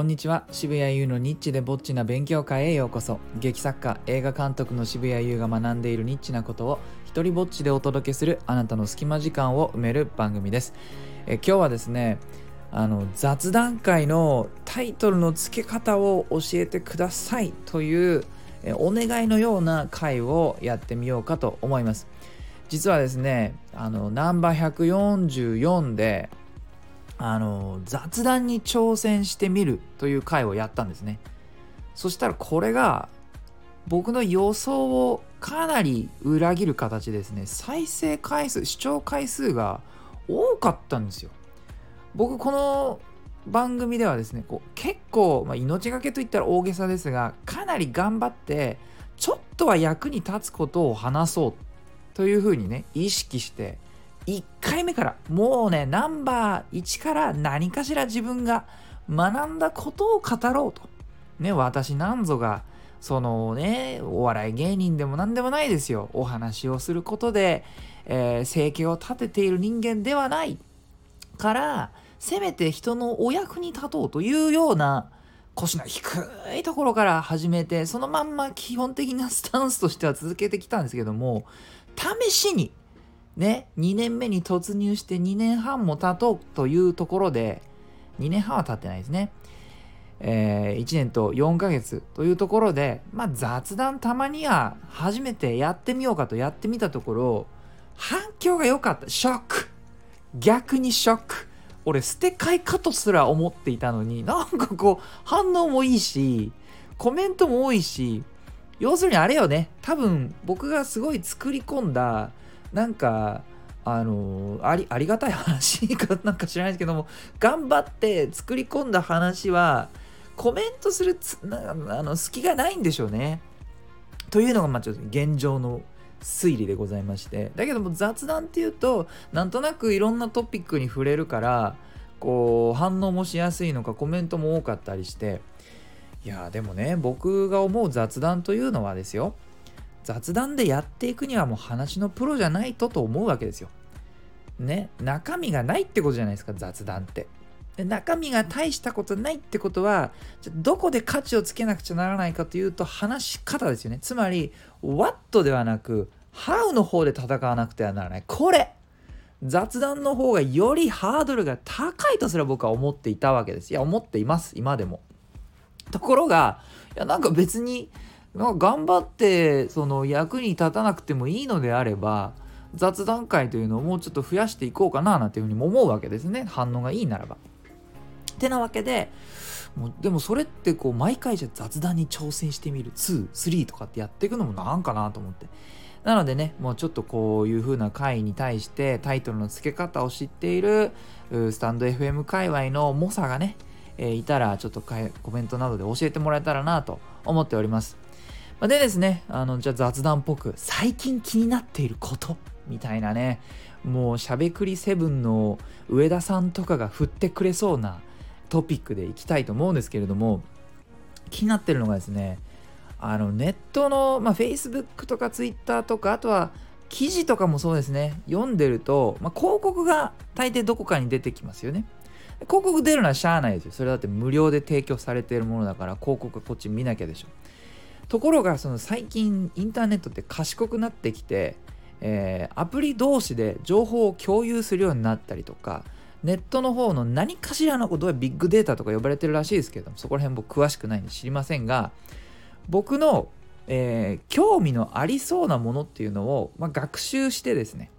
こんにちは。渋谷優のニッチでぼっちな勉強会へようこそ。劇作家映画監督の渋谷優が学んでいるニッチなことを一人ぼっちでお届けするあなたの隙間時間を埋める番組です。え今日はですねあの雑談会のタイトルの付け方を教えてくださいというお願いのような回をやってみようかと思います。実はですねあのナンバー144であの雑談に挑戦してみるという回をやったんですね。そしたらこれが僕の予想をかなり裏切る形ですね。再生回数視聴回数が多かったんですよ。僕この番組ではですねこう結構、まあ、命がけといったら大げさですがかなり頑張ってちょっとは役に立つことを話そうというふうにね意識して1回目からもうねナンバー1から何かしら自分が学んだことを語ろうと。ね私なんぞがそのねお笑い芸人でも何でもないですよ。お話をすることで、えー、生計を立てている人間ではない。からせめて人のお役に立とうというような腰の低いところから始めてそのまんま基本的なスタンスとしては続けてきたんですけども試しにね、2年目に突入して2年半も経とうというところで、2年半は経ってないですね。えー、1年と4ヶ月というところで、まあ、雑談たまには初めてやってみようかとやってみたところ、反響が良かった。ショック逆にショック俺捨て替えかとすら思っていたのになんかこう反応もいいしコメントも多いし要するにあれよね多分僕がすごい作り込んだなんかあのありありがたい話かなんか知らないですけども頑張って作り込んだ話はコメントするあの隙がないんでしょうね。というのがまあちょっと現状の推理でございまして。だけども雑談っていうとなんとなくいろんなトピックに触れるからこう反応もしやすいのかコメントも多かったりして。いやでもね僕が思う雑談というのはですよ。雑談でやっていくにはもう話のプロじゃないとと思うわけですよ。ね、中身がないってことじゃないですか雑談って。で中身が大したことないってことはじゃどこで価値をつけなくちゃならないかというと話し方ですよね。つまり What ではなく How の方で戦わなくてはならない。これ雑談の方がよりハードルが高いとすら僕は思っていたわけです。いや思っています今でも。ところがいやなんか別に頑張ってその役に立たなくてもいいのであれば雑談会というのをもうちょっと増やしていこうかななんていうふうにも思うわけですね反応がいいならば。ってなわけでもうでもそれってこう毎回じゃ雑談に挑戦してみる23とかってやっていくのもなんかなと思って。なのでね、もうちょっとこういう風な回に対してタイトルの付け方を知っているスタンド FM 界隈の猛者がね、えー、いたらちょっとコメントなどで教えてもらえたらなと思っております。でですね、あの、じゃあ雑談っぽく、最近気になっていることみたいなね、もうしゃべくりセブンの上田さんとかが振ってくれそうなトピックでいきたいと思うんですけれども、気になってるのがですね、あの、ネットの、まあ、Facebook とか Twitter とか、あとは記事とかもそうですね、読んでると、まあ、広告が大抵どこかに出てきますよね。広告出るのはしゃあないですよ。それだって無料で提供されているものだから、広告こっち見なきゃでしょ。ところがその最近インターネットって賢くなってきて、えー、アプリ同士で情報を共有するようになったりとかネットの方の何かしらのことはビッグデータとか呼ばれてるらしいですけどもそこら辺僕詳しくないんで知りませんが僕の、えー、興味のありそうなものっていうのを、まあ、学習してですね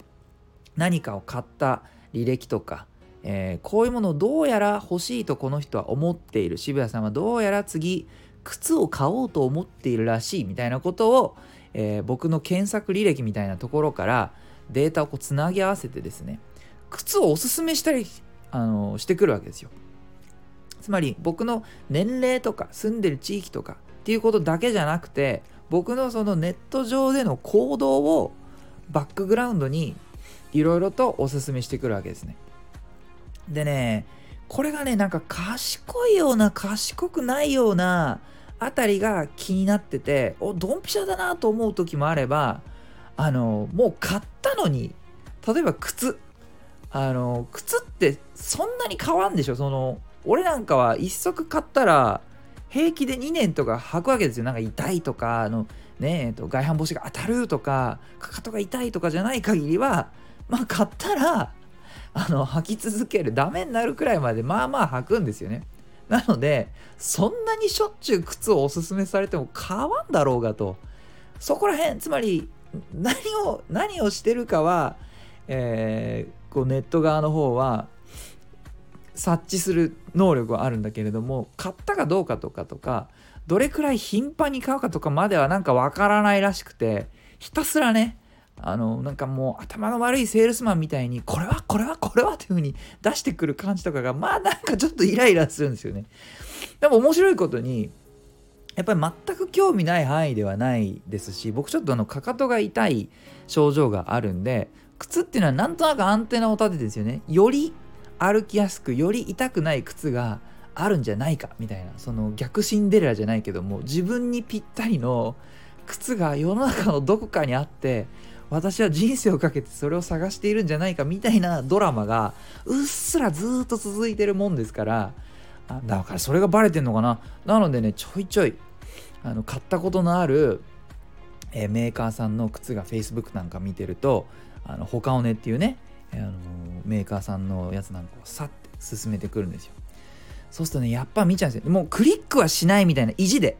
何かを買った履歴とか、えー、こういうものをどうやら欲しいとこの人は思っている渋谷さんはどうやら次靴を買おうと思っているらしいみたいなことを、えー、僕の検索履歴みたいなところからデータをこうつなぎ合わせてですね靴をおすすめしたりあのしてくるわけですよ。つまり僕の年齢とか住んでる地域とかっていうことだけじゃなくて僕のそのネット上での行動をバックグラウンドにいろいろとおすすめしてくるわけですね。でねこれがねなんか賢いような賢くないようなあたりが気になってておドンピシャだなと思う時もあればあのもう買ったのに例えば靴。あの靴ってそんなに変わんでしょ。その俺なんかは1足買ったら平気で2年とか履くわけですよ。なんか痛いとかあのねえ、と外反母趾が当たるとかかかとが痛いとかじゃない限りはまあ買ったらあの履き続けるダメになるくらいまでまあまあ履くんですよね。なのでそんなにしょっちゅう靴をおすすめされても買わんだろうがと。そこら辺つまり何を何をしてるかは、えー、こうネット側の方は察知する能力はあるんだけれども買ったかどうかとかとかどれくらい頻繁に買うかとかまではなんかわからないらしくてひたすらねあのなんかもう頭の悪いセールスマンみたいにこれはこれはこれはっていう風に出してくる感じとかがまあなんかちょっとイライラするんですよね。でも面白いことにやっぱり全く興味ない範囲ではないですし僕ちょっとあのかかとが痛い症状があるんで靴っていうのはなんとなくアンテナを立ててですよね。より歩きやすくより痛くない靴があるんじゃないかみたいなその逆シンデレラじゃないけども自分にぴったりの靴が世の中のどこかにあって私は人生をかけてそれを探しているんじゃないかみたいなドラマがうっすらずっと続いてるもんですからだからそれがバレてんのかな？なのでねちょいちょいあの買ったことのある、え、メーカーさんの靴が Facebook なんか見てるとあの他をねっていうねあのメーカーさんのやつなんかをさって進めてくるんですよ。そうするとねやっぱ見ちゃうんですよ。もうクリックはしないみたいな意地で。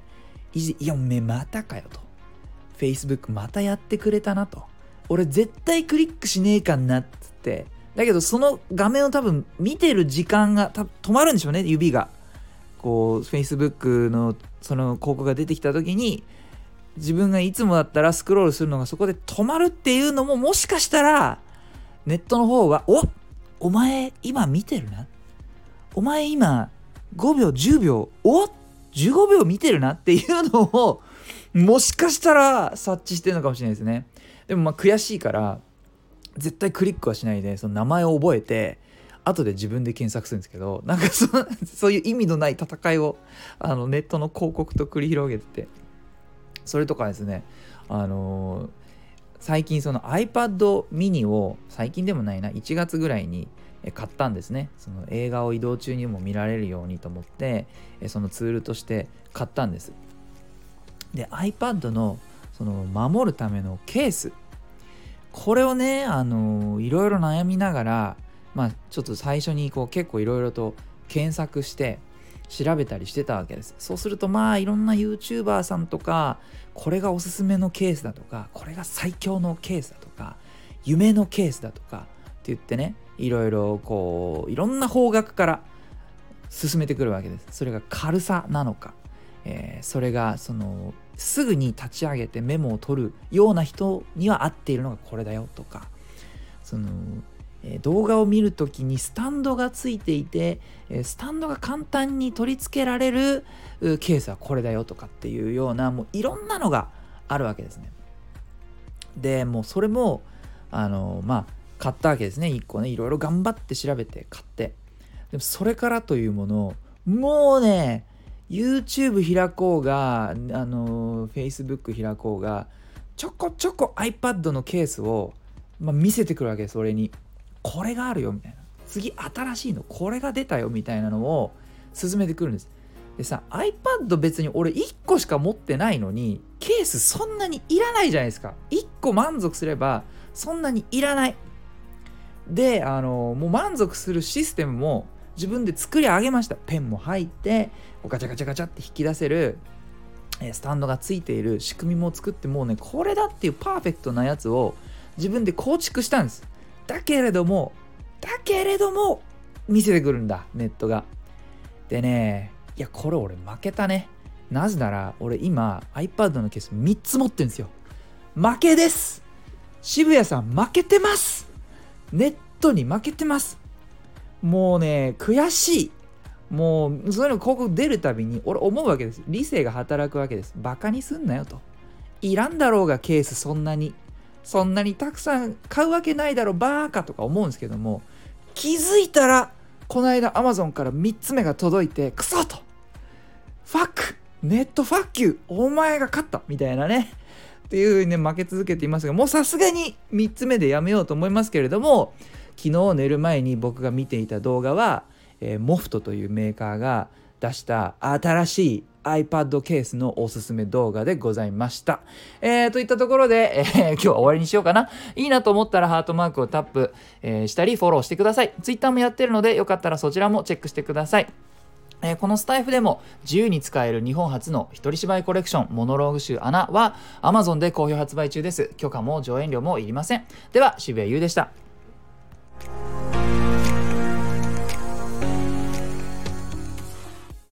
意地でいやおめまたかよと。Facebook またやってくれたなと。俺絶対クリックしねえかなっつってだけどその画面を多分見てる時間が止まるんでしょうね指がこう Facebook のその広告が出てきた時に自分がいつもだったらスクロールするのがそこで止まるっていうのももしかしたらネットの方は、おお前今見てるな。お前今5秒、10秒、お ?15 秒見てるなっていうのを、もしかしたら察知してるのかもしれないですね。でもまあ悔しいから、絶対クリックはしないで、その名前を覚えて、後で自分で検索するんですけど、なんかそ そういう意味のない戦いをあのネットの広告と繰り広げてて、それとかですね、あのー最近その iPad mini を最近でもないな1月ぐらいに買ったんですね。その映画を移動中にも見られるようにと思ってそのツールとして買ったんです。で iPad のその守るためのケース。これをねあのいろいろ悩みながらまあちょっと最初にこう結構いろいろと検索して調べたりしてたわけです。そうするとまあいろんな YouTuber さんとかこれがおすすめのケースだとかこれが最強のケースだとか夢のケースだとかって言ってねいろいろこういろんな方角から進めてくるわけです。それが軽さなのか、えー、それがそのすぐに立ち上げてメモを取るような人には合っているのがこれだよとか。そのえ動画を見る時にスタンドがついていて、えスタンドが簡単に取り付けられるケースはこれだよとかっていうようなもういろんなのがあるわけですね。でもうそれもあのまあ買ったわけですね。1個ね。いろいろ頑張って調べて買って。でもそれからというものをもうね YouTube 開こうがあの Facebook 開こうがちょこちょこ iPad のケースを、まあ、見せてくるわけです俺に。これがあるよみたいな。次新しいのこれが出たよみたいなのを進めてくるんです。でさ iPad 別に俺1個しか持ってないのにケースそんなにいらないじゃないですか。1個満足すればそんなにいらない。であのもう満足するシステムも自分で作り上げました。ペンも入ってガチャガチャガチャって引き出せるスタンドがついている仕組みも作ってもうねこれだっていうパーフェクトなやつを自分で構築したんですだけれども、だけれども、見せてくるんだ、ネットが。でね、いや、これ俺負けたね。なぜなら、俺今 iPad のケース3つ持ってるんですよ。負けです渋谷さん負けてますネットに負けてますもうね、悔しい。もう、そういうの広告出るたびに、俺思うわけです。理性が働くわけです。バカにすんなよと。いらんだろうが、ケースそんなに。そんなにたくさん買うわけないだろバーカとか思うんですけども気づいたらこの間 Amazon から3つ目が届いてクソとファックネットファッキューお前が勝ったみたいなねっていう風にね負け続けていますがもうさすがに3つ目でやめようと思いますけれども昨日寝る前に僕が見ていた動画はえー、 MOFT というメーカーが出した新しい iPad ケースのおすすめ動画でございました。えー、といったところで、えー、今日は終わりにしようかな。いいなと思ったらハートマークをタップ、えー、したりフォローしてください。Twitter もやってるのでよかったらそちらもチェックしてください。えー、このスタイフでも自由に使える日本初の一人芝居コレクションモノローグ集アナは Amazon で好評発売中です。許可も上演料もいりません。では渋谷優でした。